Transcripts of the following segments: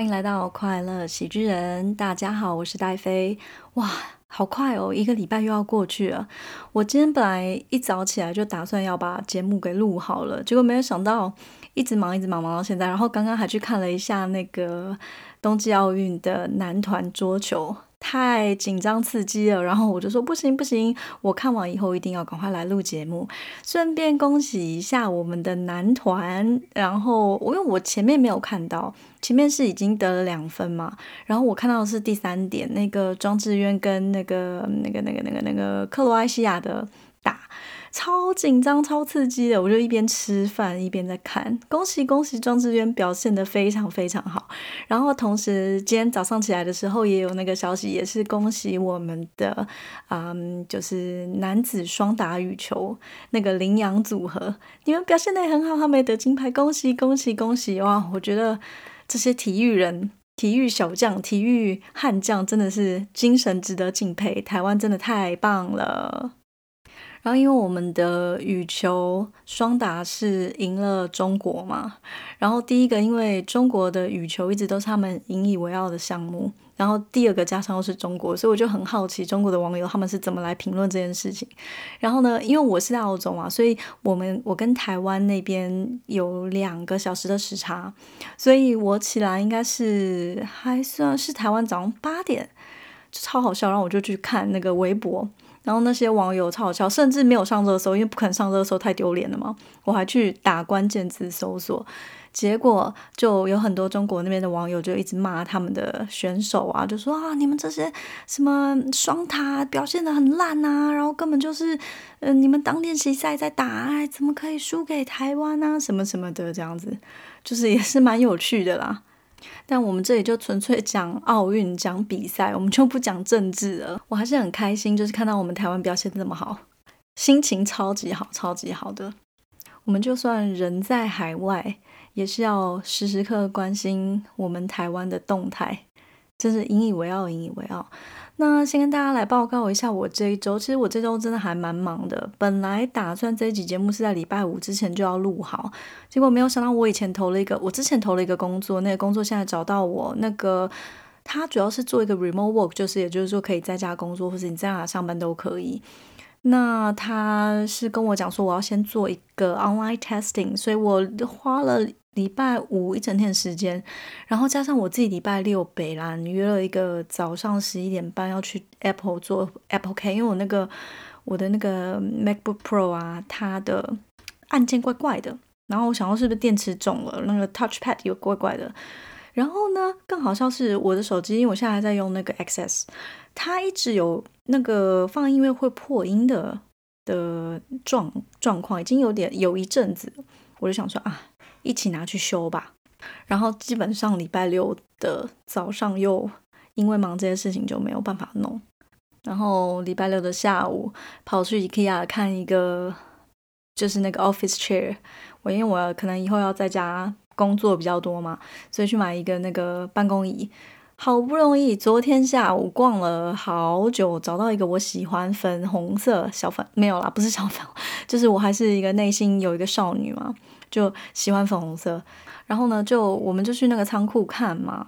欢迎来到快乐喜剧人，大家好，我是戴飞。哇，好快哦，一个礼拜又要过去了。我今天本来一早起来就打算要把节目给录好了，结果没有想到一直忙一直忙忙到现在。然后刚刚还去看了一下那个冬季奥运的男团桌球。太紧张刺激了，然后我就说不行不行，我看完以后一定要赶快来录节目，顺便恭喜一下我们的男团。然后我因为我前面没有看到，前面是已经得了两分嘛，然后我看到的是第三点，那个庄智渊跟那个那个那个那个那个克罗埃西亚的打。超紧张、超刺激的，我就一边吃饭一边在看。恭喜恭喜，庄智渊表现的非常非常好。然后同时今天早上起来的时候也有那个消息，也是恭喜我们的，嗯，就是男子双打羽球那个羚羊组合，你们表现的很好，他们得金牌，恭喜恭喜恭喜！哇，我觉得这些体育人、体育小将、体育悍将真的是精神值得敬佩，台湾真的太棒了。然后，因为我们的羽球双打是赢了中国嘛，然后第一个，因为中国的羽球一直都是他们引以为傲的项目，然后第二个加上又是中国，所以我就很好奇中国的网友他们是怎么来评论这件事情。然后呢，因为我是在澳洲嘛，所以我们我跟台湾那边有两个小时的时差，所以我起来应该是还算是台湾早上八点，就超好笑，然后我就去看那个微博。然后那些网友超好笑，甚至没有上热搜，因为不肯上热搜太丢脸了嘛。我还去打关键字搜索，结果就有很多中国那边的网友就一直骂他们的选手啊，就说啊，你们这些什么双塔表现的很烂啊，然后根本就是，嗯，你们当练习赛在打，怎么可以输给台湾啊，什么什么的这样子，就是也是蛮有趣的啦。但我们这里就纯粹讲奥运、讲比赛，我们就不讲政治了。我还是很开心，就是看到我们台湾表现这么好，心情超级好、超级好的。我们就算人在海外，也是要时时刻关心我们台湾的动态，真是引以为傲、引以为傲。那先跟大家来报告一下我这一周，其实我这周真的还蛮忙的。本来打算这一集节目是在礼拜五之前就要录好，结果没有想到我以前投了一个，我之前投了一个工作，那个工作现在找到我，那个他主要是做一个 remote work，就是也就是说可以在家工作或者你在哪上班都可以。那他是跟我讲说我要先做一个 online testing，所以我花了。礼拜五一整天的时间，然后加上我自己礼拜六北兰约了一个早上十一点半要去 Apple 做 Apple K，因为我那个我的那个 MacBook Pro 啊，它的按键怪怪的，然后我想到是不是电池肿了，那个 Touchpad 有怪怪的，然后呢，更好笑是我的手机，因为我现在还在用那个 XS，它一直有那个放音乐会破音的的状状况，已经有点有一阵子，我就想说啊。一起拿去修吧，然后基本上礼拜六的早上又因为忙这些事情就没有办法弄，然后礼拜六的下午跑去 IKEA 看一个就是那个 office chair，我因为我可能以后要在家工作比较多嘛，所以去买一个那个办公椅，好不容易昨天下午逛了好久，找到一个我喜欢粉红色小粉没有啦，不是小粉，就是我还是一个内心有一个少女嘛。就喜欢粉红色，然后呢，就我们就去那个仓库看嘛。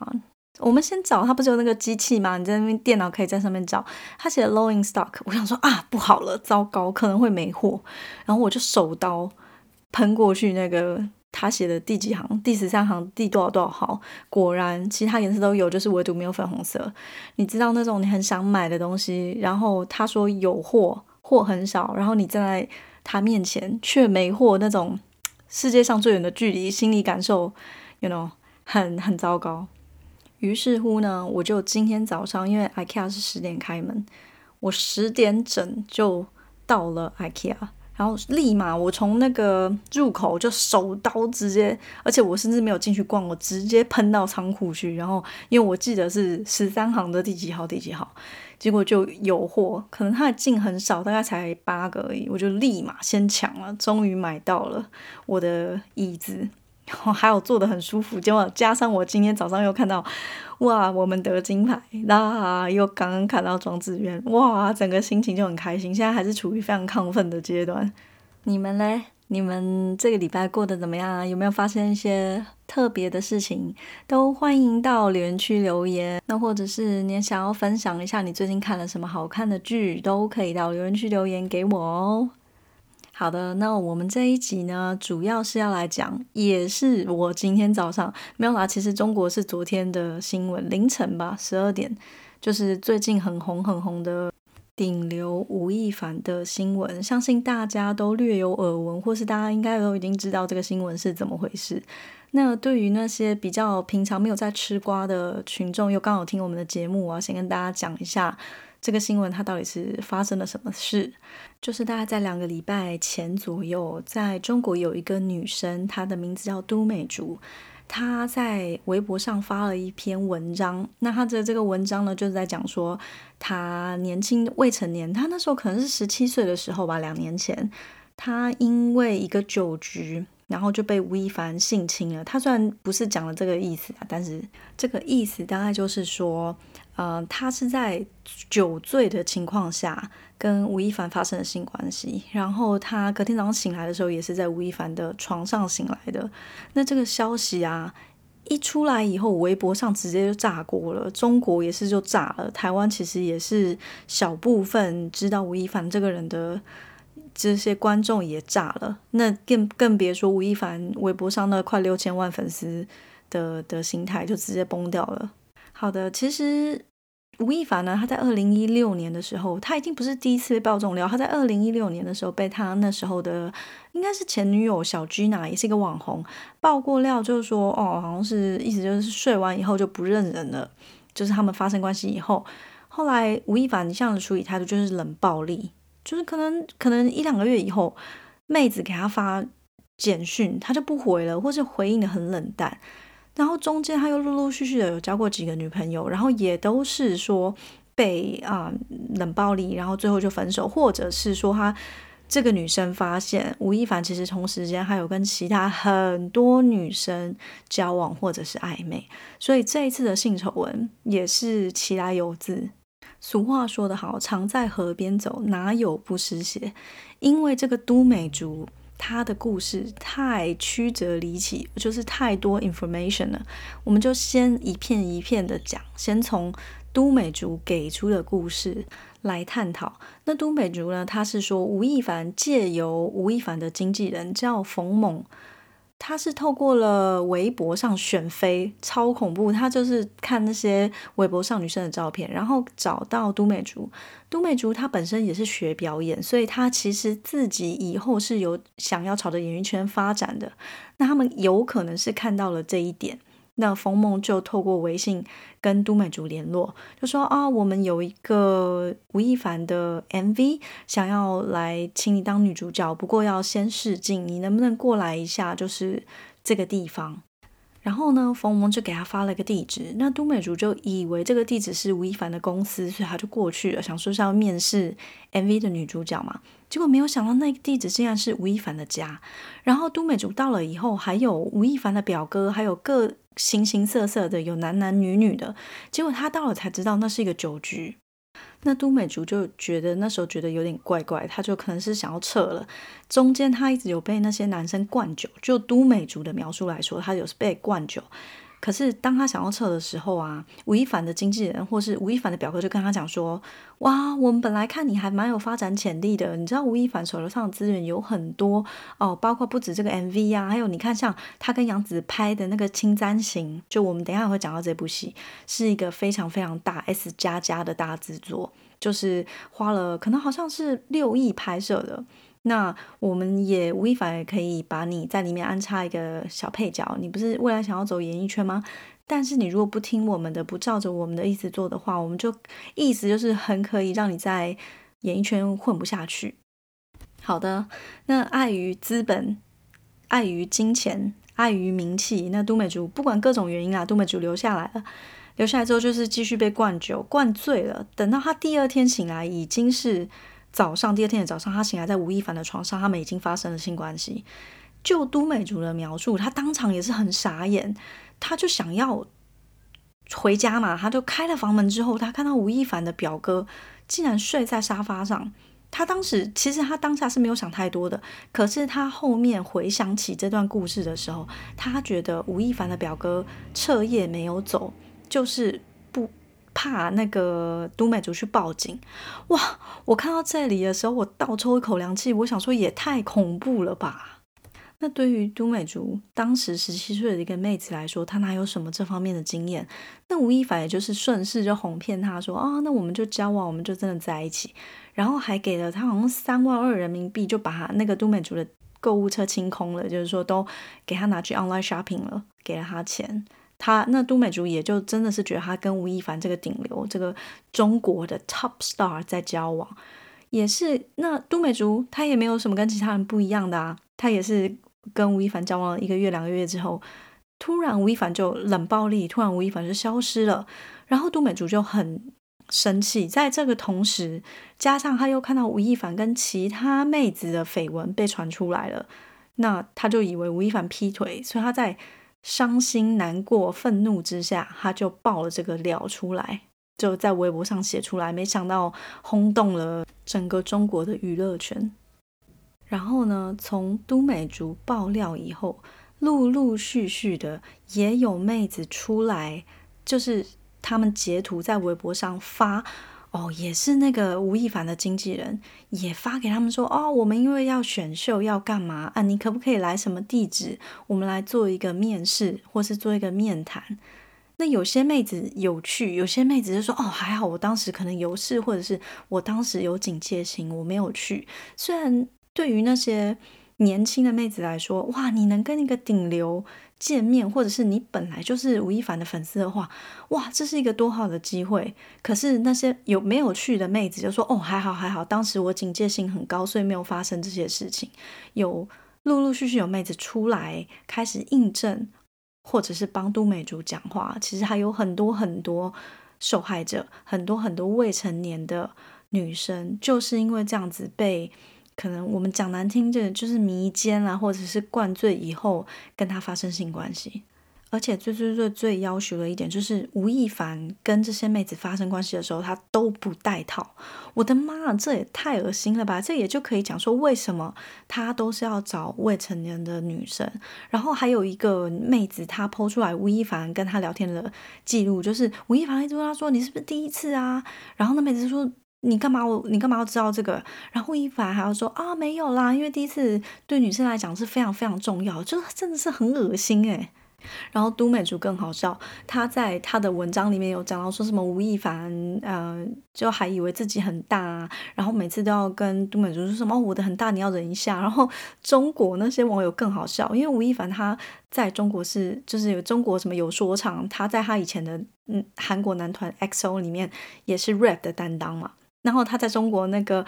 我们先找，他不是有那个机器嘛？你在那边电脑可以在上面找，他写的 low in stock。我想说啊，不好了，糟糕，可能会没货。然后我就手刀喷过去，那个他写的第几行，第十三行，第多少多少号。果然，其他颜色都有，就是唯独没有粉红色。你知道那种你很想买的东西，然后他说有货，货很少，然后你站在他面前却没货那种。世界上最远的距离，心理感受，you know，很很糟糕。于是乎呢，我就今天早上，因为 IKEA 是十点开门，我十点整就到了 IKEA，然后立马我从那个入口就手刀直接，而且我甚至没有进去逛，我直接喷到仓库去，然后因为我记得是十三行的第几号第几号。结果就有货，可能它的进很少，大概才八个而已，我就立马先抢了，终于买到了我的椅子，然后还有坐的很舒服。结果加上我今天早上又看到，哇，我们得金牌，那又刚刚看到庄子渊，哇，整个心情就很开心。现在还是处于非常亢奋的阶段。你们嘞？你们这个礼拜过得怎么样啊？有没有发生一些特别的事情？都欢迎到留言区留言。那或者是你想要分享一下你最近看了什么好看的剧，都可以到留言区留言给我哦。好的，那我们这一集呢，主要是要来讲，也是我今天早上没有啦。其实中国是昨天的新闻，凌晨吧，十二点，就是最近很红很红的顶流吴亦凡的新闻，相信大家都略有耳闻，或是大家应该都已经知道这个新闻是怎么回事。那对于那些比较平常没有在吃瓜的群众，又刚好听我们的节目我要，先跟大家讲一下。这个新闻它到底是发生了什么事？就是大概在两个礼拜前左右，在中国有一个女生，她的名字叫都美竹，她在微博上发了一篇文章。那她的这个文章呢，就是在讲说，她年轻未成年，她那时候可能是十七岁的时候吧，两年前，她因为一个酒局，然后就被吴亦凡性侵了。她虽然不是讲了这个意思啊，但是这个意思大概就是说。呃，他是在酒醉的情况下跟吴亦凡发生了性关系，然后他隔天早上醒来的时候也是在吴亦凡的床上醒来的。那这个消息啊一出来以后，微博上直接就炸锅了，中国也是就炸了，台湾其实也是小部分知道吴亦凡这个人的这些观众也炸了，那更更别说吴亦凡微博上那快六千万粉丝的的心态就直接崩掉了。好的，其实吴亦凡呢，他在二零一六年的时候，他已经不是第一次被爆这种料。他在二零一六年的时候，被他那时候的应该是前女友小 Gina，也是一个网红，爆过料，就是说，哦，好像是意思就是睡完以后就不认人了，就是他们发生关系以后，后来吴亦凡一向的处理态度就是冷暴力，就是可能可能一两个月以后，妹子给他发简讯，他就不回了，或是回应的很冷淡。然后中间他又陆陆续续的有交过几个女朋友，然后也都是说被啊冷暴力，然后最后就分手，或者是说他这个女生发现吴亦凡其实同时间还有跟其他很多女生交往或者是暧昧，所以这一次的性丑闻也是其来有自。俗话说得好，常在河边走，哪有不湿鞋？因为这个都美竹。他的故事太曲折离奇，就是太多 information 了。我们就先一片一片的讲，先从都美竹给出的故事来探讨。那都美竹呢？她是说吴亦凡借由吴亦凡的经纪人叫冯猛。他是透过了微博上选妃，超恐怖。他就是看那些微博上女生的照片，然后找到都美竹。都美竹她本身也是学表演，所以她其实自己以后是有想要朝着演艺圈发展的。那他们有可能是看到了这一点。那冯梦就透过微信跟都美竹联络，就说啊，我们有一个吴亦凡的 MV，想要来请你当女主角，不过要先试镜，你能不能过来一下？就是这个地方。然后呢，冯梦就给他发了个地址，那都美竹就以为这个地址是吴亦凡的公司，所以他就过去了，想说是要面试 MV 的女主角嘛。结果没有想到，那个地址竟然是吴亦凡的家。然后都美竹到了以后，还有吴亦凡的表哥，还有各形形色色的，有男男女女的。结果他到了才知道，那是一个酒局。那都美竹就觉得那时候觉得有点怪怪，他就可能是想要撤了。中间他一直有被那些男生灌酒，就都美竹的描述来说，他有被灌酒。可是当他想要撤的时候啊，吴亦凡的经纪人或是吴亦凡的表哥就跟他讲说：“哇，我们本来看你还蛮有发展潜力的，你知道吴亦凡手头上的资源有很多哦，包括不止这个 MV 啊，还有你看像他跟杨紫拍的那个《青簪行》，就我们等一下会讲到这部戏，是一个非常非常大 S 加加的大制作，就是花了可能好像是六亿拍摄的。”那我们也吴亦凡也可以把你在里面安插一个小配角。你不是未来想要走演艺圈吗？但是你如果不听我们的，不照着我们的意思做的话，我们就意思就是很可以让你在演艺圈混不下去。好的，那碍于资本、碍于金钱、碍于名气，那都美竹不管各种原因啊，都美竹留下来了。留下来之后就是继续被灌酒，灌醉了。等到他第二天醒来，已经是。早上，第二天的早上，他醒来在吴亦凡的床上，他们已经发生了性关系。就都美竹的描述，他当场也是很傻眼，他就想要回家嘛，他就开了房门之后，他看到吴亦凡的表哥竟然睡在沙发上，他当时其实他当下是没有想太多的，可是他后面回想起这段故事的时候，他觉得吴亦凡的表哥彻夜没有走，就是怕那个都美竹去报警。哇！我看到这里的时候，我倒抽一口凉气，我想说也太恐怖了吧。那对于都美竹当时十七岁的一个妹子来说，她哪有什么这方面的经验？那吴亦凡也就是顺势就哄骗她说啊，那我们就交往，我们就真的在一起，然后还给了她好像三万二人民币，就把那个都美竹的购物车清空了，就是说都给她拿去 online shopping 了，给了她钱。他那都美竹也就真的是觉得他跟吴亦凡这个顶流，这个中国的 top star 在交往，也是那都美竹她也没有什么跟其他人不一样的啊，她也是。跟吴亦凡交往了一个月、两个月之后，突然吴亦凡就冷暴力，突然吴亦凡就消失了，然后都美竹就很生气。在这个同时，加上他又看到吴亦凡跟其他妹子的绯闻被传出来了，那他就以为吴亦凡劈腿，所以他在伤心、难过、愤怒之下，他就爆了这个料出来，就在微博上写出来，没想到轰动了整个中国的娱乐圈。然后呢？从都美竹爆料以后，陆陆续续的也有妹子出来，就是他们截图在微博上发，哦，也是那个吴亦凡的经纪人也发给他们说，哦，我们因为要选秀要干嘛啊？你可不可以来什么地址？我们来做一个面试，或是做一个面谈。那有些妹子有去，有些妹子就说，哦，还好，我当时可能有事，或者是我当时有警戒心，我没有去。虽然。对于那些年轻的妹子来说，哇，你能跟一个顶流见面，或者是你本来就是吴亦凡的粉丝的话，哇，这是一个多好的机会。可是那些有没有去的妹子就说，哦，还好还好，当时我警戒性很高，所以没有发生这些事情。有陆陆续续有妹子出来开始印证，或者是帮都美竹讲话。其实还有很多很多受害者，很多很多未成年的女生，就是因为这样子被。可能我们讲难听点，就是迷奸啊，或者是灌醉以后跟他发生性关系，而且最最最最要求的一点就是吴亦凡跟这些妹子发生关系的时候，他都不带套。我的妈，这也太恶心了吧！这也就可以讲说为什么他都是要找未成年的女生。然后还有一个妹子，她剖出来吴亦凡跟她聊天的记录，就是吴亦凡一直问她说：“你是不是第一次啊？”然后那妹子说。你干嘛？我你干嘛要知道这个？然后吴亦凡还要说啊，没有啦，因为第一次对女生来讲是非常非常重要，就真的是很恶心诶。然后都美竹更好笑，他在他的文章里面有讲到说什么吴亦凡，呃，就还以为自己很大，然后每次都要跟都美竹说什么，我的很大，你要忍一下。然后中国那些网友更好笑，因为吴亦凡他在中国是就是有中国什么有说唱，他在他以前的嗯韩国男团 XO 里面也是 rap 的担当嘛。然后他在中国那个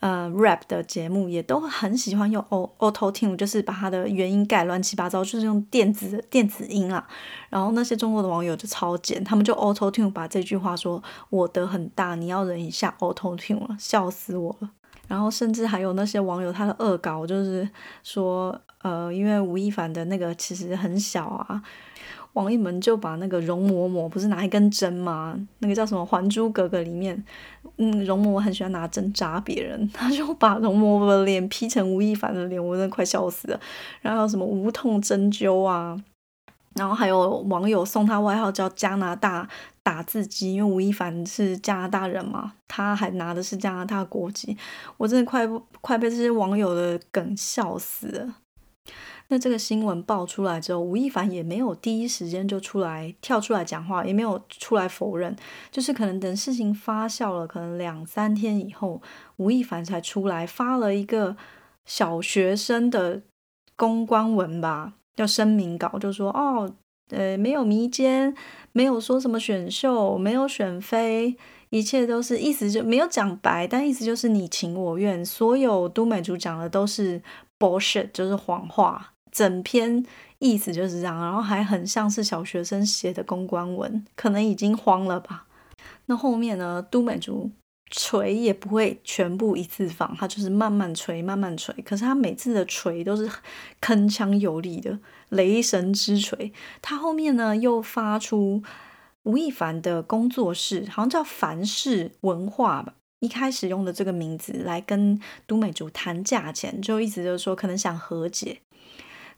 呃 rap 的节目也都很喜欢用 auto tune，就是把他的原音改乱七八糟，就是用电子电子音啊。然后那些中国的网友就超贱，他们就 auto tune 把这句话说我的很大，你要忍一下 auto tune 了，笑死我了。然后甚至还有那些网友他的恶搞，就是说呃，因为吴亦凡的那个其实很小啊。王一门就把那个容嬷嬷不是拿一根针吗？那个叫什么《还珠格格》里面，嗯，容嬷嬷很喜欢拿针扎别人，他就把容嬷嬷的脸 P 成吴亦凡的脸，我真的快笑死了。然后什么无痛针灸啊，然后还有网友送他外号叫加拿大打字机，因为吴亦凡是加拿大人嘛，他还拿的是加拿大国籍，我真的快快被这些网友的梗笑死了。那这个新闻爆出来之后，吴亦凡也没有第一时间就出来跳出来讲话，也没有出来否认，就是可能等事情发酵了，可能两三天以后，吴亦凡才出来发了一个小学生的公关文吧，叫声明稿，就说哦，呃，没有迷奸，没有说什么选秀，没有选妃，一切都是意思就没有讲白，但意思就是你情我愿，所有都美竹讲的都是 bullshit，就是谎话。整篇意思就是这样，然后还很像是小学生写的公关文，可能已经慌了吧。那后面呢，都美竹锤也不会全部一次放，他就是慢慢锤，慢慢锤。可是他每次的锤都是铿锵有力的雷神之锤。他后面呢又发出吴亦凡的工作室，好像叫凡氏文化吧。一开始用的这个名字来跟都美竹谈价钱，就意思就是说可能想和解。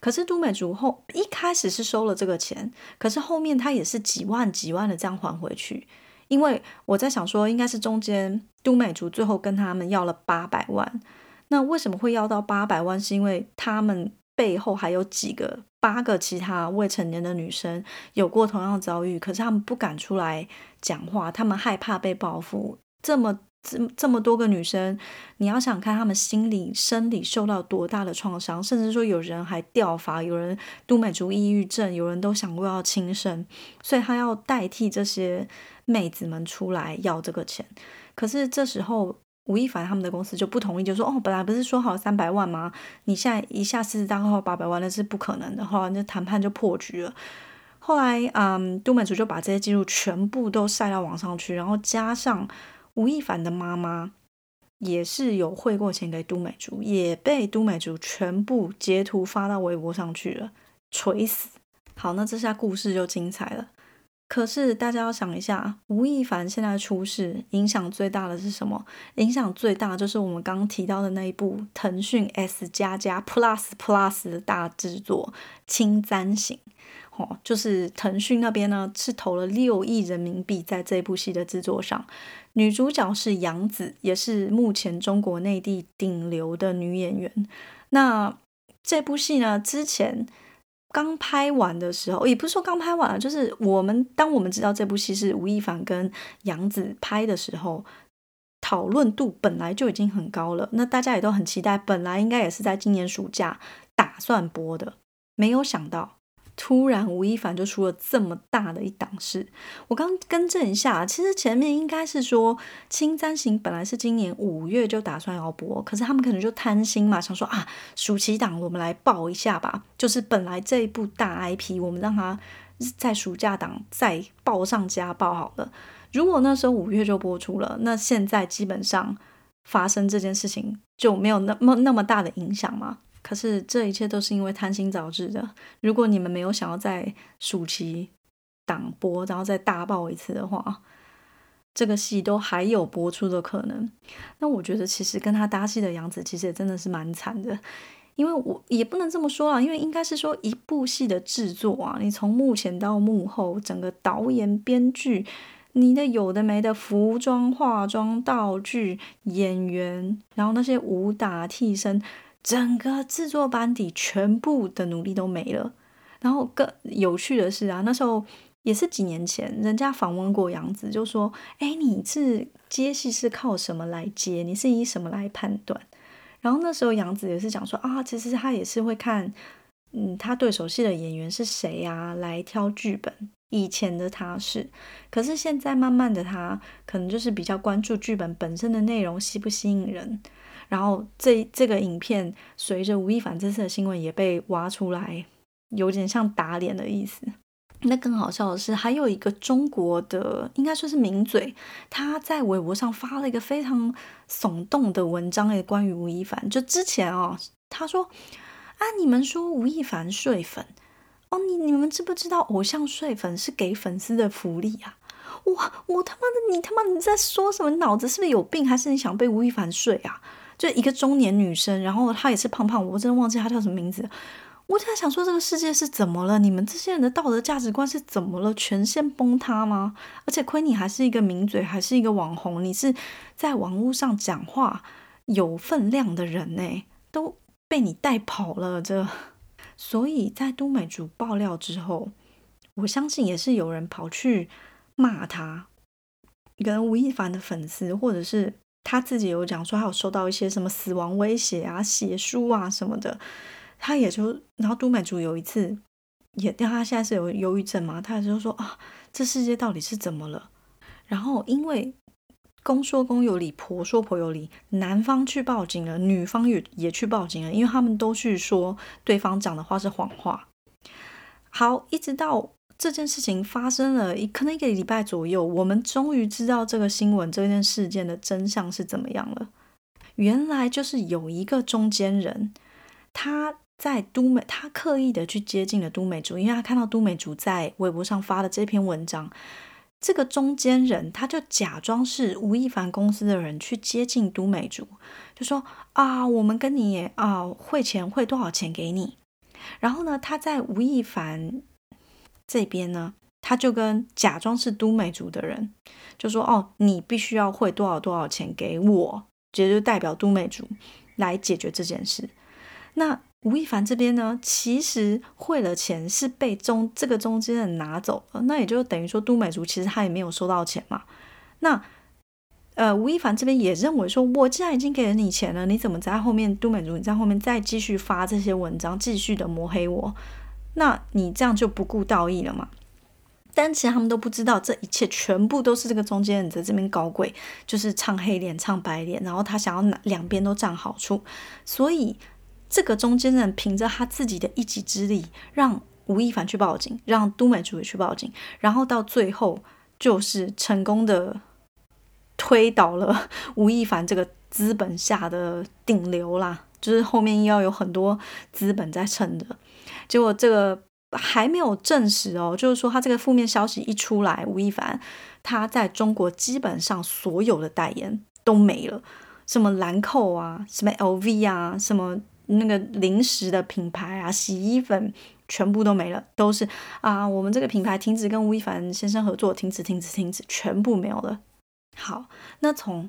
可是都美竹后一开始是收了这个钱，可是后面他也是几万几万的这样还回去。因为我在想说，应该是中间都美竹最后跟他们要了八百万。那为什么会要到八百万？是因为他们背后还有几个八个其他未成年的女生有过同样的遭遇，可是他们不敢出来讲话，他们害怕被报复。这么。这这么多个女生，你要想看她们心理、生理受到多大的创伤，甚至说有人还掉发，有人都美竹抑郁症，有人都想过要轻生，所以他要代替这些妹子们出来要这个钱。可是这时候吴亦凡他们的公司就不同意，就说：“哦，本来不是说好三百万吗？你现在一下狮子大开八百万，那是不可能的。”后来那谈判就破局了。后来，嗯，都美竹就把这些记录全部都晒到网上去，然后加上。吴亦凡的妈妈也是有汇过钱给都美竹，也被都美竹全部截图发到微博上去了，锤死！好，那这下故事就精彩了。可是大家要想一下，吴亦凡现在出事，影响最大的是什么？影响最大就是我们刚刚提到的那一部腾讯 S 加加 Plus Plus 的大制作《青簪行》。哦，就是腾讯那边呢，是投了六亿人民币在这部戏的制作上。女主角是杨紫，也是目前中国内地顶流的女演员。那这部戏呢，之前刚拍完的时候，也不是说刚拍完，就是我们当我们知道这部戏是吴亦凡跟杨紫拍的时候，讨论度本来就已经很高了。那大家也都很期待，本来应该也是在今年暑假打算播的，没有想到。突然，吴亦凡就出了这么大的一档事。我刚更正一下，其实前面应该是说《青簪行》本来是今年五月就打算要播，可是他们可能就贪心嘛，想说啊，暑期档我们来报一下吧。就是本来这一部大 IP，我们让它在暑假档再报上加报好了。如果那时候五月就播出了，那现在基本上发生这件事情就没有那么那么大的影响嘛。可是这一切都是因为贪心导致的。如果你们没有想要在暑期档播，然后再大爆一次的话，这个戏都还有播出的可能。那我觉得其实跟他搭戏的杨紫其实也真的是蛮惨的，因为我也不能这么说啊，因为应该是说一部戏的制作啊，你从幕前到幕后，整个导演、编剧，你的有的没的服装、化妆、道具、演员，然后那些武打替身。整个制作班底全部的努力都没了。然后更有趣的是啊，那时候也是几年前，人家访问过杨紫，就说：“哎，你是接戏是靠什么来接？你是以什么来判断？”然后那时候杨紫也是讲说：“啊，其实他也是会看，嗯，他对手戏的演员是谁啊，来挑剧本。以前的他是，可是现在慢慢的他可能就是比较关注剧本本身的内容吸不吸引人。”然后这这个影片随着吴亦凡这次的新闻也被挖出来，有点像打脸的意思。那更好笑的是，还有一个中国的，应该说是名嘴，他在微博上发了一个非常耸动的文章，诶，关于吴亦凡。就之前哦，他说啊，你们说吴亦凡睡粉哦，你你们知不知道偶像睡粉是给粉丝的福利啊？哇，我他妈的，你他妈你在说什么？脑子是不是有病？还是你想被吴亦凡睡啊？就一个中年女生，然后她也是胖胖，我真的忘记她叫什么名字。我在想说，这个世界是怎么了？你们这些人的道德价值观是怎么了？全线崩塌吗？而且亏你还是一个名嘴，还是一个网红，你是在网络上讲话有分量的人呢，都被你带跑了。这，所以在都美竹爆料之后，我相信也是有人跑去骂他，跟吴亦凡的粉丝，或者是。他自己有讲说，他有收到一些什么死亡威胁啊、血书啊什么的。他也就，然后都美竹有一次也，因为他现在是有忧郁症嘛，他也就说啊，这世界到底是怎么了？然后因为公说公有理，婆说婆有理，男方去报警了，女方也也去报警了，因为他们都去说对方讲的话是谎话。好，一直到。这件事情发生了一可能一个礼拜左右，我们终于知道这个新闻这件事件的真相是怎么样了。原来就是有一个中间人，他在都美，他刻意的去接近了都美竹，因为他看到都美竹在微博上发的这篇文章，这个中间人他就假装是吴亦凡公司的人去接近都美竹，就说啊，我们跟你啊汇钱汇多少钱给你，然后呢，他在吴亦凡这边呢，他就跟假装是都美竹的人就说哦，你必须要汇多少多少钱给我，这就代表都美竹来解决这件事。那吴亦凡这边呢，其实汇了钱是被中这个中间人拿走了，那也就等于说都美竹其实他也没有收到钱嘛。那呃，吴亦凡这边也认为说，我既然已经给了你钱了，你怎么在后面都美竹你在后面再继续发这些文章，继续的抹黑我？那你这样就不顾道义了嘛？但其实他们都不知道，这一切全部都是这个中间人在这边搞鬼，就是唱黑脸唱白脸，然后他想要拿两边都占好处，所以。这个中间人凭着他自己的一己之力，让吴亦凡去报警，让都美竹也去报警，然后到最后就是成功的推倒了吴亦凡这个资本下的顶流啦。就是后面要有很多资本在撑着，结果这个还没有证实哦，就是说他这个负面消息一出来，吴亦凡他在中国基本上所有的代言都没了，什么兰蔻啊，什么 LV 啊，什么。那个零食的品牌啊，洗衣粉全部都没了，都是啊，我们这个品牌停止跟吴亦凡先生合作，停止，停止，停止，全部没有了。好，那从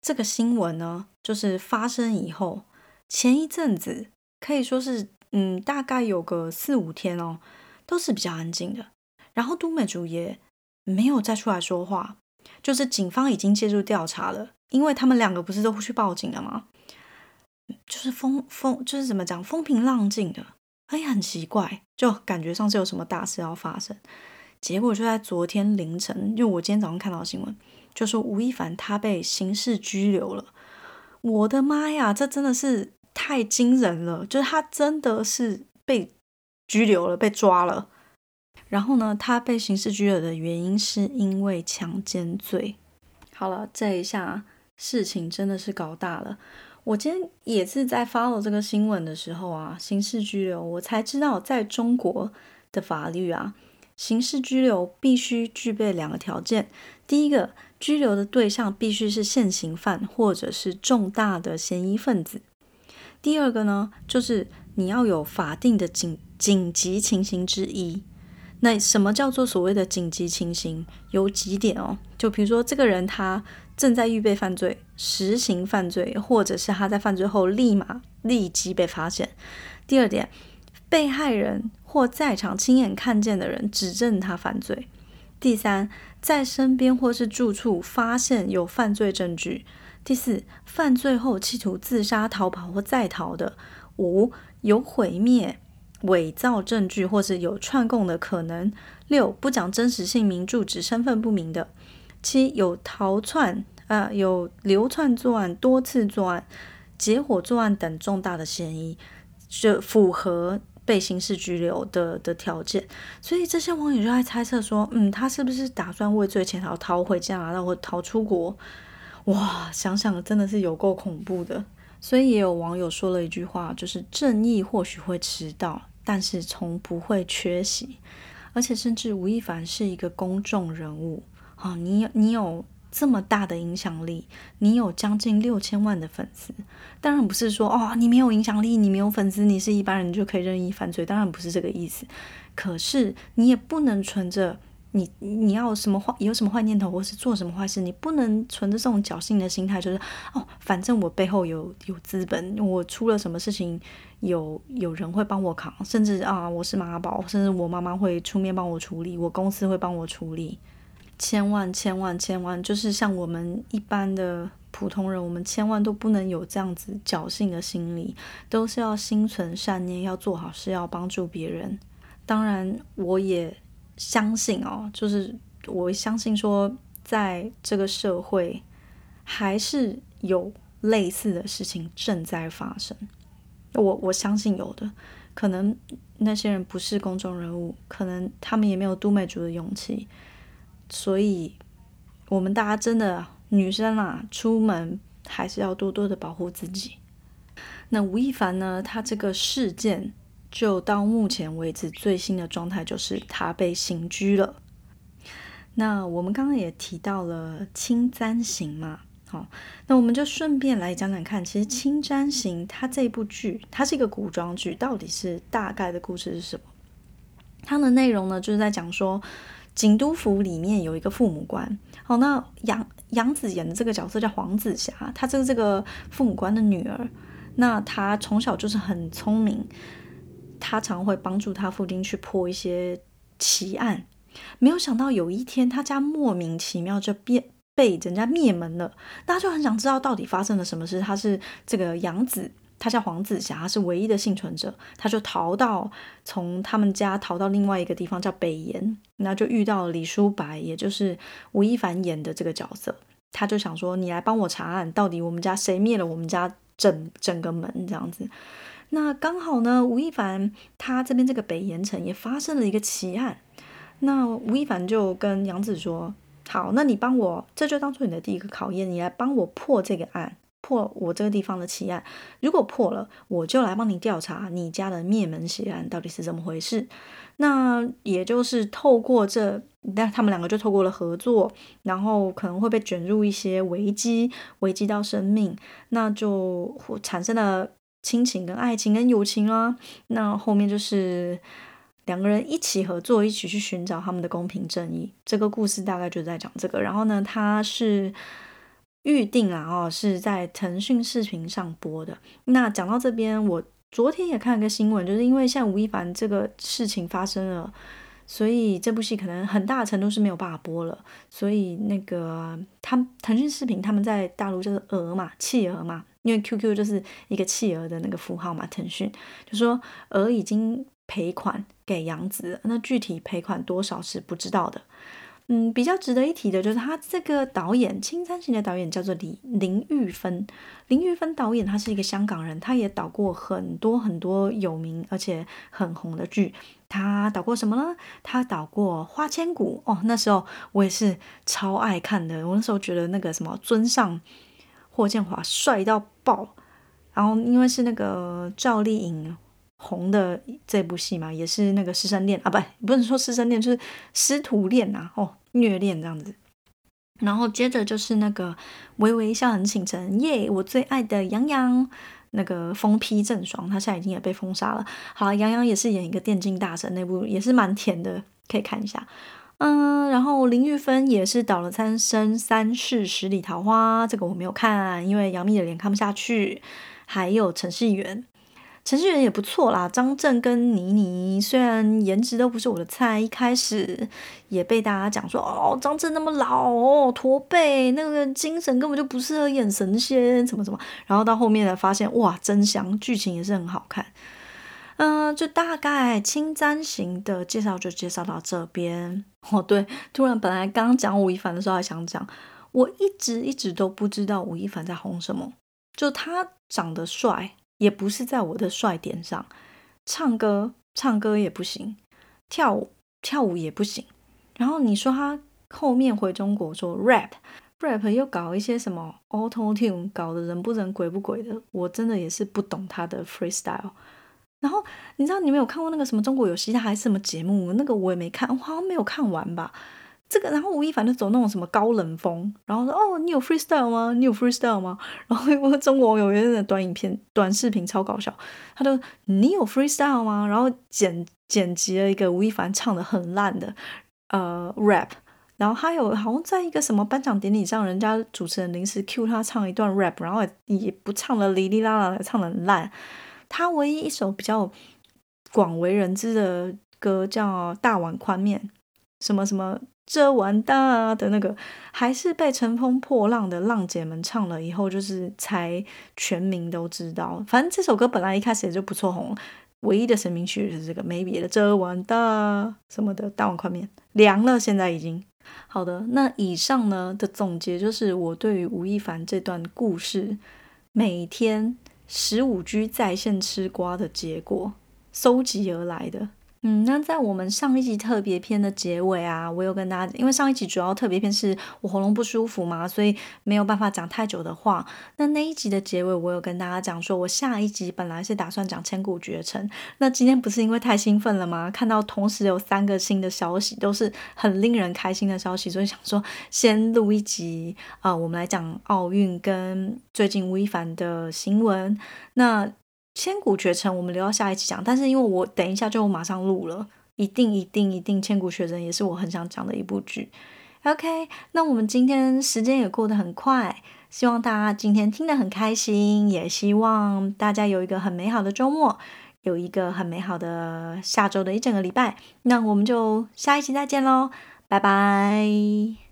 这个新闻呢，就是发生以后，前一阵子可以说是，嗯，大概有个四五天哦，都是比较安静的。然后都美竹也没有再出来说话，就是警方已经介入调查了，因为他们两个不是都去报警了吗？就是风风就是怎么讲风平浪静的，哎，很奇怪，就感觉上是有什么大事要发生。结果就在昨天凌晨，就我今天早上看到新闻，就说吴亦凡他被刑事拘留了。我的妈呀，这真的是太惊人了！就是他真的是被拘留了，被抓了。然后呢，他被刑事拘留的原因是因为强奸罪。好了，这一下事情真的是搞大了。我今天也是在 follow 这个新闻的时候啊，刑事拘留，我才知道在中国的法律啊，刑事拘留必须具备两个条件。第一个，拘留的对象必须是现行犯或者是重大的嫌疑分子。第二个呢，就是你要有法定的紧紧急情形之一。那什么叫做所谓的紧急情形？有几点哦，就比如说这个人他。正在预备犯罪、实行犯罪，或者是他在犯罪后立马立即被发现。第二点，被害人或在场亲眼看见的人指证他犯罪。第三，在身边或是住处发现有犯罪证据。第四，犯罪后企图自杀、逃跑或再逃的。五，有毁灭、伪造证据或是有串供的可能。六，不讲真实姓名、住址、身份不明的。七有逃窜啊，有流窜作案、多次作案、结伙作案等重大的嫌疑，就符合被刑事拘留的的条件。所以这些网友就在猜测说，嗯，他是不是打算畏罪潜逃，逃回加拿大或逃出国？哇，想想真的是有够恐怖的。所以也有网友说了一句话，就是正义或许会迟到，但是从不会缺席。而且甚至吴亦凡是一个公众人物。哦，你有你有这么大的影响力，你有将近六千万的粉丝，当然不是说哦，你没有影响力，你没有粉丝，你是一般人就可以任意犯罪，当然不是这个意思。可是你也不能存着你你要什么坏有什么坏念头，或是做什么坏事，你不能存着这种侥幸的心态，就是哦，反正我背后有有资本，我出了什么事情，有有人会帮我扛，甚至啊，我是妈宝，甚至我妈妈会出面帮我处理，我公司会帮我处理。千万千万千万，就是像我们一般的普通人，我们千万都不能有这样子侥幸的心理，都是要心存善念，要做好事，要帮助别人。当然，我也相信哦，就是我相信说，在这个社会还是有类似的事情正在发生。我我相信有的，可能那些人不是公众人物，可能他们也没有都美竹的勇气。所以，我们大家真的女生啊，出门还是要多多的保护自己。那吴亦凡呢？他这个事件就到目前为止最新的状态就是他被刑拘了。那我们刚刚也提到了《青簪行》嘛，好，那我们就顺便来讲讲看，其实《青簪行》它这部剧，它是一个古装剧，到底是大概的故事是什么？它的内容呢，就是在讲说，景都府里面有一个父母官，好，那杨杨紫演的这个角色叫黄子霞，她就是这个父母官的女儿，那她从小就是很聪明，他常会帮助他父亲去破一些奇案，没有想到有一天他家莫名其妙就变被人家灭门了，大家就很想知道到底发生了什么事。他是这个杨子。他叫黄子霞，是唯一的幸存者。他就逃到从他们家逃到另外一个地方，叫北岩，那就遇到李书白，也就是吴亦凡演的这个角色。他就想说：“你来帮我查案，到底我们家谁灭了我们家整整个门？”这样子。那刚好呢，吴亦凡他这边这个北岩城也发生了一个奇案。那吴亦凡就跟杨紫说：“好，那你帮我，这就当做你的第一个考验，你来帮我破这个案。”破我这个地方的奇案，如果破了，我就来帮你调查你家的灭门血案到底是怎么回事。那也就是透过这，但他们两个就透过了合作，然后可能会被卷入一些危机，危机到生命，那就产生了亲情、跟爱情、跟友情啦。那后面就是两个人一起合作，一起去寻找他们的公平正义。这个故事大概就在讲这个。然后呢，它是。预定啊，哦，是在腾讯视频上播的。那讲到这边，我昨天也看了个新闻，就是因为像吴亦凡这个事情发生了，所以这部戏可能很大程度是没有办法播了。所以那个他腾讯视频他们在大陆就是鹅嘛，企鹅嘛，因为 QQ 就是一个企鹅的那个符号嘛。腾讯就说鹅已经赔款给杨紫，那具体赔款多少是不知道的。嗯，比较值得一提的就是他这个导演《青山行》的导演叫做李林玉芬。林玉芬导演他是一个香港人，他也导过很多很多有名而且很红的剧。他导过什么呢？他导过《花千骨》哦，那时候我也是超爱看的。我那时候觉得那个什么尊上霍建华帅到爆，然后因为是那个赵丽颖。红的这部戏嘛，也是那个师生恋啊，不，不能说师生恋，就是师徒恋呐，哦，虐恋这样子。然后接着就是那个微微一笑很倾城，耶，我最爱的杨洋，那个疯批郑爽，他现在已经也被封杀了。好，杨洋也是演一个电竞大神，那部也是蛮甜的，可以看一下。嗯，然后林玉芬也是导了《三生三世十里桃花》，这个我没有看，因为杨幂的脸看不下去。还有陈世元。程序员也不错啦，张震跟倪妮虽然颜值都不是我的菜，一开始也被大家讲说哦，张震那么老哦，驼背，那个精神根本就不适合演神仙，什么什么。然后到后面才发现哇，真香，剧情也是很好看。嗯，就大概《青簪行》的介绍就介绍到这边。哦，对，突然本来刚刚讲吴亦凡的时候还想讲，我一直一直都不知道吴亦凡在红什么，就他长得帅。也不是在我的帅点上，唱歌唱歌也不行，跳舞跳舞也不行。然后你说他后面回中国说 rap rap 又搞一些什么 auto tune，搞得人不人鬼不鬼的，我真的也是不懂他的 freestyle。然后你知道你没有看过那个什么中国有嘻哈还是什么节目？那个我也没看，我好像没有看完吧。这个，然后吴亦凡就走那种什么高冷风，然后说：“哦，你有 freestyle 吗？你有 freestyle 吗？”然后我中国有一个短影片、短视频超搞笑，他就你有 freestyle 吗？”然后剪剪辑了一个吴亦凡唱的很烂的呃 rap，然后还有好像在一个什么颁奖典礼上，人家主持人临时 cue 他唱一段 rap，然后也不唱了，哩哩啦啦的唱的很烂。他唯一一首比较广为人知的歌叫《大碗宽面》，什么什么。这完蛋的那个，还是被乘风破浪的浪姐们唱了以后，就是才全民都知道。反正这首歌本来一开始也就不错红，唯一的成名曲是这个没别的。这完蛋什么的大碗宽面凉了，现在已经好的。那以上呢的总结就是我对于吴亦凡这段故事，每天十五 G 在线吃瓜的结果，搜集而来的。嗯，那在我们上一集特别篇的结尾啊，我有跟大家，因为上一集主要特别篇是我喉咙不舒服嘛，所以没有办法讲太久的话。那那一集的结尾，我有跟大家讲说，我下一集本来是打算讲千古绝尘。那今天不是因为太兴奋了吗？看到同时有三个新的消息，都是很令人开心的消息，所以想说先录一集啊，我们来讲奥运跟最近吴亦凡的新闻。那千古绝尘，我们留到下一期讲。但是因为我等一下就马上录了，一定一定一定，千古绝尘也是我很想讲的一部剧。OK，那我们今天时间也过得很快，希望大家今天听得很开心，也希望大家有一个很美好的周末，有一个很美好的下周的一整个礼拜。那我们就下一期再见喽，拜拜。